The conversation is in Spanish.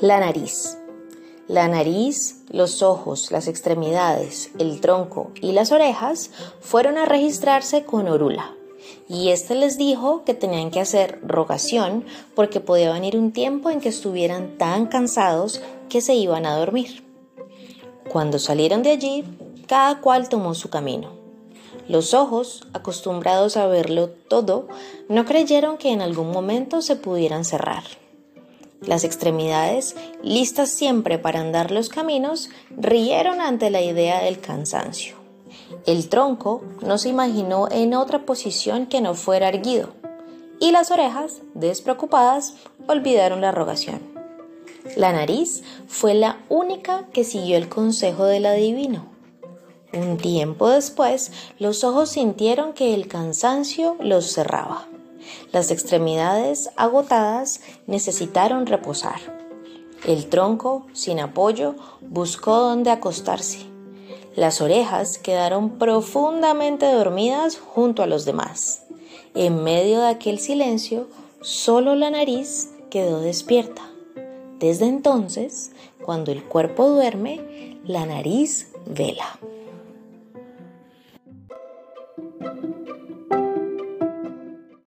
La nariz. La nariz, los ojos, las extremidades, el tronco y las orejas fueron a registrarse con Orula. Y éste les dijo que tenían que hacer rogación porque podía venir un tiempo en que estuvieran tan cansados que se iban a dormir. Cuando salieron de allí, cada cual tomó su camino. Los ojos, acostumbrados a verlo todo, no creyeron que en algún momento se pudieran cerrar. Las extremidades, listas siempre para andar los caminos, rieron ante la idea del cansancio. El tronco no se imaginó en otra posición que no fuera erguido, y las orejas, despreocupadas, olvidaron la rogación. La nariz fue la única que siguió el consejo del adivino. Un tiempo después, los ojos sintieron que el cansancio los cerraba. Las extremidades agotadas necesitaron reposar. El tronco, sin apoyo, buscó dónde acostarse. Las orejas quedaron profundamente dormidas junto a los demás. En medio de aquel silencio, solo la nariz quedó despierta. Desde entonces, cuando el cuerpo duerme, la nariz vela.